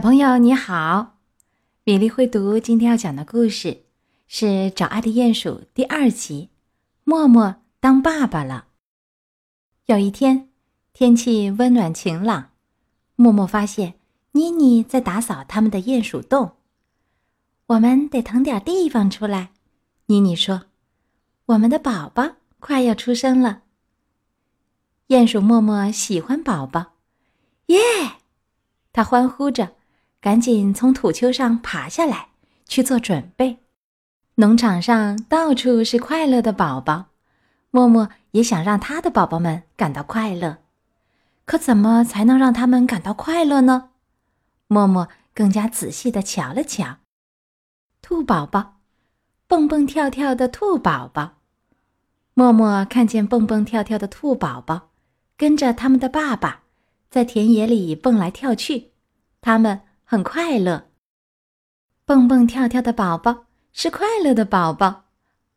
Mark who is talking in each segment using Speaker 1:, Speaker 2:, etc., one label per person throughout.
Speaker 1: 小朋友你好，米粒会读今天要讲的故事是《找爱的鼹鼠》第二集。默默当爸爸了。有一天，天气温暖晴朗，默默发现妮妮在打扫他们的鼹鼠洞。我们得腾点地方出来，妮妮说：“我们的宝宝快要出生了。”鼹鼠默默喜欢宝宝，耶！他欢呼着。赶紧从土丘上爬下来，去做准备。农场上到处是快乐的宝宝，默默也想让他的宝宝们感到快乐。可怎么才能让他们感到快乐呢？默默更加仔细的瞧了瞧，兔宝宝，蹦蹦跳跳的兔宝宝。默默看见蹦蹦跳跳的兔宝宝，跟着他们的爸爸，在田野里蹦来跳去，他们。很快乐，蹦蹦跳跳的宝宝是快乐的宝宝。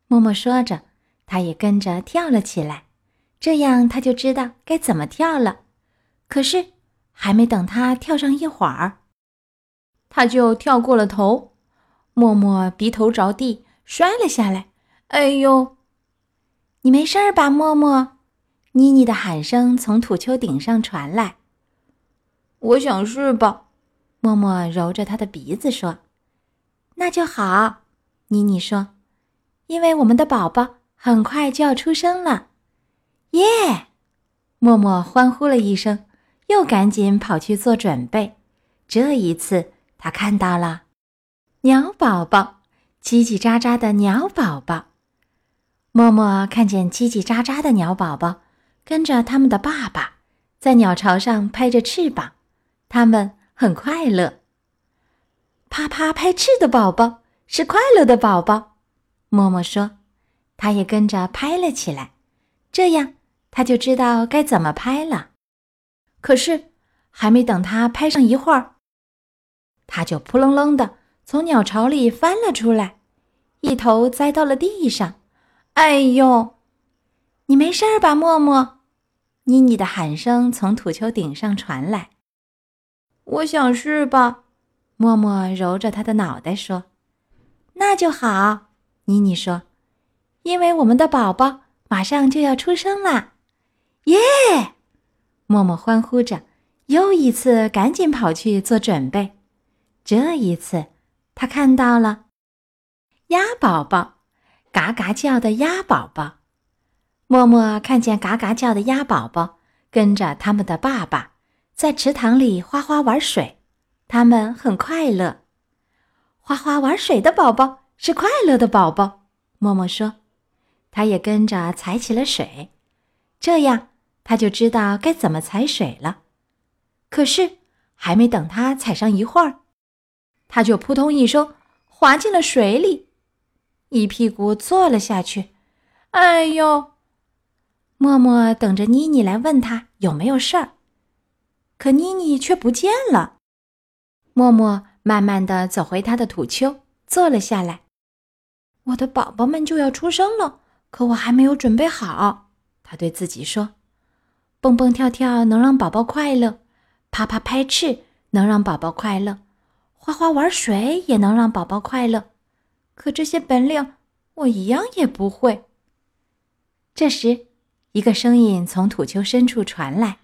Speaker 1: 默默说着，他也跟着跳了起来。这样他就知道该怎么跳了。可是，还没等他跳上一会儿，他就跳过了头。默默鼻头着地，摔了下来。哎呦！你没事吧，默默？妮妮的喊声从土丘顶上传来。
Speaker 2: 我想是吧。
Speaker 1: 默默揉着他的鼻子说：“那就好。”妮妮说：“因为我们的宝宝很快就要出生了。”耶！默默欢呼了一声，又赶紧跑去做准备。这一次，他看到了鸟宝宝，叽叽喳喳的鸟宝宝。默默看见叽叽喳喳的鸟宝宝，跟着他们的爸爸在鸟巢上拍着翅膀，他们。很快乐，啪啪拍翅的宝宝是快乐的宝宝。默默说，他也跟着拍了起来，这样他就知道该怎么拍了。可是，还没等他拍上一会儿，他就扑棱棱的从鸟巢里翻了出来，一头栽到了地上。哎呦，你没事吧，默默？妮妮的喊声从土丘顶上传来。
Speaker 2: 我想是吧，
Speaker 1: 默默揉着他的脑袋说：“那就好。”妮妮说：“因为我们的宝宝马上就要出生啦！”耶！默默欢呼着，又一次赶紧跑去做准备。这一次，他看到了鸭宝宝，嘎嘎叫的鸭宝宝。默默看见嘎嘎叫的鸭宝宝，跟着他们的爸爸。在池塘里哗哗玩水，他们很快乐。哗哗玩水的宝宝是快乐的宝宝。默默说，他也跟着踩起了水，这样他就知道该怎么踩水了。可是还没等他踩上一会儿，他就扑通一声滑进了水里，一屁股坐了下去。哎呦！默默等着妮妮来问他有没有事儿。可妮妮却不见了。默默慢慢的走回他的土丘，坐了下来。我的宝宝们就要出生了，可我还没有准备好。他对自己说：“蹦蹦跳跳能让宝宝快乐，啪啪拍翅能让宝宝快乐，哗哗玩水也能让宝宝快乐。可这些本领我一样也不会。”这时，一个声音从土丘深处传来。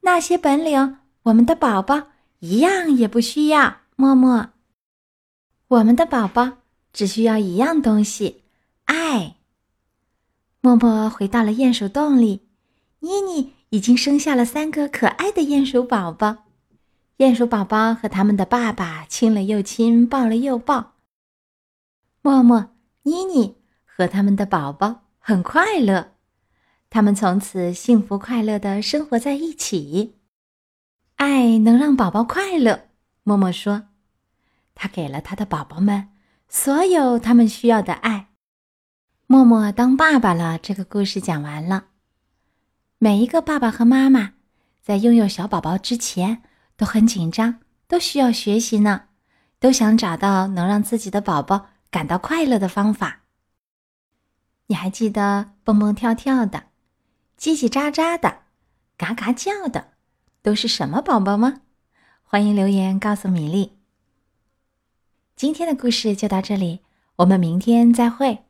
Speaker 1: 那些本领，我们的宝宝一样也不需要。默默，我们的宝宝只需要一样东西——爱。默默回到了鼹鼠洞里，妮妮已经生下了三个可爱的鼹鼠宝宝。鼹鼠宝宝和他们的爸爸亲了又亲，抱了又抱。默默、妮妮和他们的宝宝很快乐。他们从此幸福快乐的生活在一起。爱能让宝宝快乐，默默说：“他给了他的宝宝们所有他们需要的爱。”默默当爸爸了。这个故事讲完了。每一个爸爸和妈妈在拥有小宝宝之前都很紧张，都需要学习呢，都想找到能让自己的宝宝感到快乐的方法。你还记得蹦蹦跳跳的？叽叽喳喳的，嘎嘎叫的，都是什么宝宝吗？欢迎留言告诉米粒。今天的故事就到这里，我们明天再会。